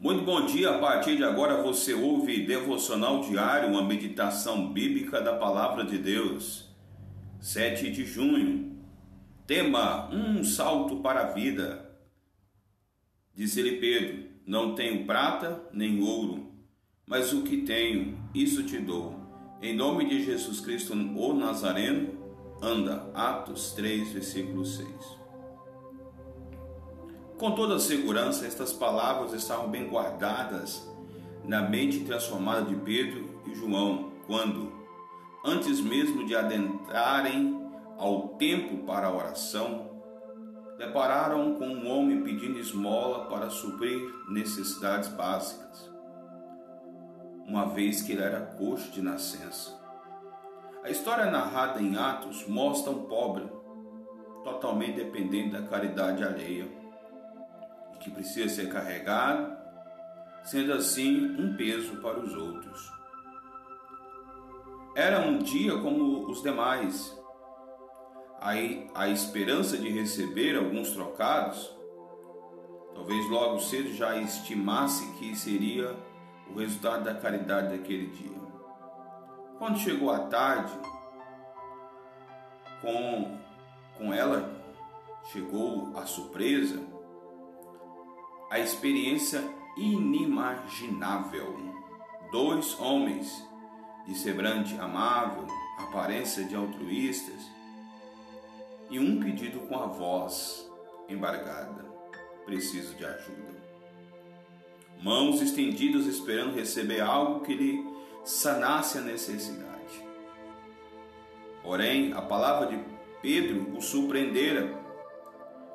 Muito bom dia, a partir de agora você ouve Devocional Diário, uma meditação bíblica da Palavra de Deus. 7 de junho. Tema: Um salto para a vida. Diz-lhe Pedro: Não tenho prata nem ouro, mas o que tenho, isso te dou. Em nome de Jesus Cristo, o Nazareno, anda. Atos 3, versículo 6. Com toda segurança, estas palavras estavam bem guardadas na mente transformada de Pedro e João, quando, antes mesmo de adentrarem ao tempo para a oração, depararam com um homem pedindo esmola para suprir necessidades básicas, uma vez que ele era coxo de nascença. A história narrada em Atos mostra um pobre, totalmente dependente da caridade alheia que precisa ser carregado, sendo assim um peso para os outros. Era um dia como os demais. Aí a esperança de receber alguns trocados, talvez logo cedo já estimasse que seria o resultado da caridade daquele dia. Quando chegou a tarde, com, com ela chegou a surpresa a experiência inimaginável. Dois homens de semblante amável, aparência de altruístas, e um pedido com a voz embargada: preciso de ajuda. Mãos estendidas esperando receber algo que lhe sanasse a necessidade. Porém, a palavra de Pedro o surpreendera.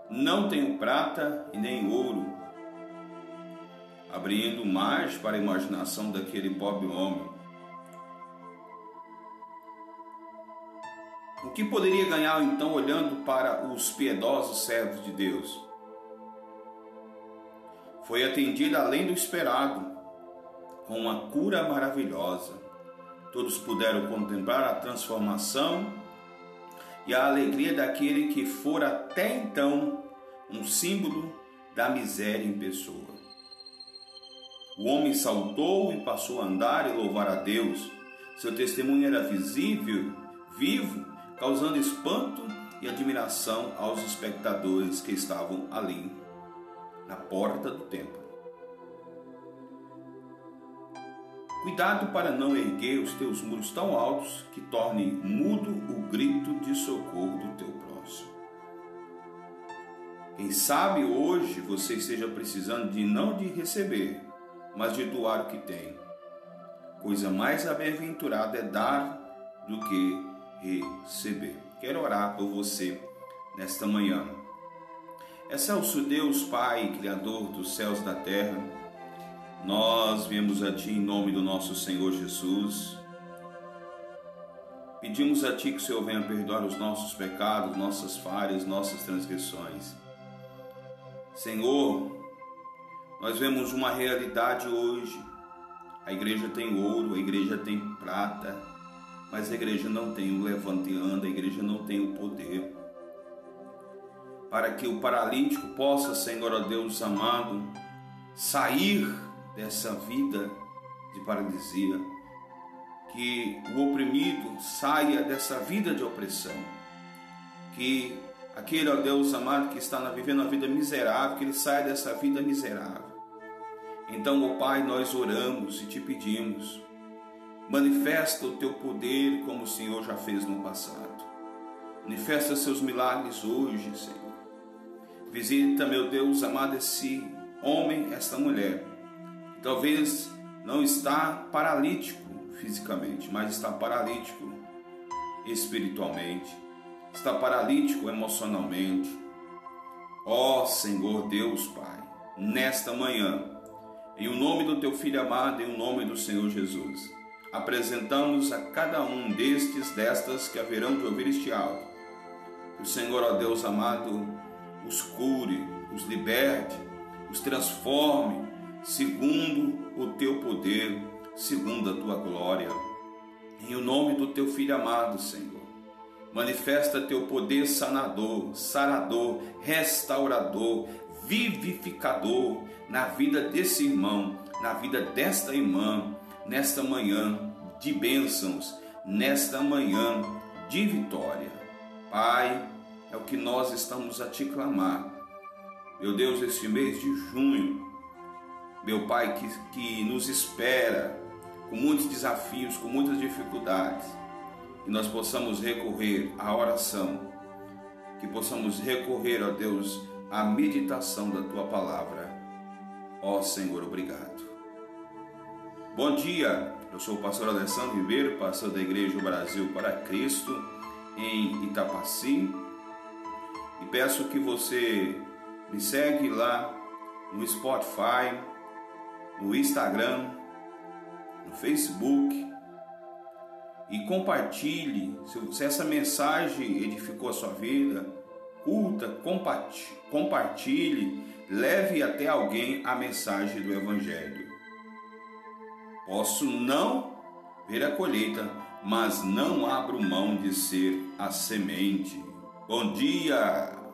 Não tenho prata e nem ouro, abrindo mais para a imaginação daquele pobre homem. O que poderia ganhar então olhando para os piedosos servos de Deus? Foi atendida além do esperado, com uma cura maravilhosa. Todos puderam contemplar a transformação e a alegria daquele que fora até então um símbolo da miséria em pessoa. O homem saltou e passou a andar e louvar a Deus. Seu testemunho era visível, vivo, causando espanto e admiração aos espectadores que estavam ali, na porta do templo. Cuidado para não erguer os teus muros tão altos que torne mudo o grito de socorro do teu próximo. Quem sabe hoje você esteja precisando de não de receber, mas de doar o que tem. Coisa mais bem-aventurada é dar do que receber. Quero orar por você nesta manhã. Excelso Deus, Pai, Criador dos céus e da terra, nós viemos a Ti em nome do nosso Senhor Jesus. Pedimos a Ti que o Senhor venha perdoar os nossos pecados, nossas falhas, nossas transgressões. Senhor, nós vemos uma realidade hoje. A igreja tem ouro, a igreja tem prata, mas a igreja não tem o levante e anda, a igreja não tem o poder. Para que o paralítico possa, Senhor ó Deus amado, sair dessa vida de paralisia, que o oprimido saia dessa vida de opressão, que aquele, ó Deus amado, que está vivendo uma vida miserável, que ele saia dessa vida miserável. Então, ó Pai, nós oramos e te pedimos, manifesta o teu poder como o Senhor já fez no passado. Manifesta seus milagres hoje, Senhor. Visita, meu Deus amado, esse homem, esta mulher. Talvez não está paralítico fisicamente, mas está paralítico espiritualmente está paralítico emocionalmente. Ó Senhor Deus Pai, nesta manhã, em o nome do teu filho amado, em o nome do Senhor Jesus, apresentamos a cada um destes, destas que haverão de ouvir este áudio. O Senhor, ó Deus amado, os cure, os liberte, os transforme, segundo o teu poder, segundo a tua glória. Em o nome do teu filho amado, Senhor Manifesta teu poder sanador, sarador, restaurador. Vivificador na vida desse irmão, na vida desta irmã, nesta manhã de bênçãos, nesta manhã de vitória. Pai, é o que nós estamos a te clamar. Meu Deus, este mês de junho, meu Pai, que, que nos espera com muitos desafios, com muitas dificuldades, que nós possamos recorrer à oração, que possamos recorrer, ó Deus, à meditação da tua palavra. Ó Senhor, obrigado. Bom dia, eu sou o pastor Alessandro Ribeiro, pastor da Igreja Brasil para Cristo, em Itapaci, e peço que você me segue lá no Spotify, no Instagram, no Facebook e compartilhe. Se essa mensagem edificou a sua vida, curta, compartilhe, leve até alguém a mensagem do Evangelho. Posso não ver a colheita, mas não abro mão de ser a semente. Bom dia!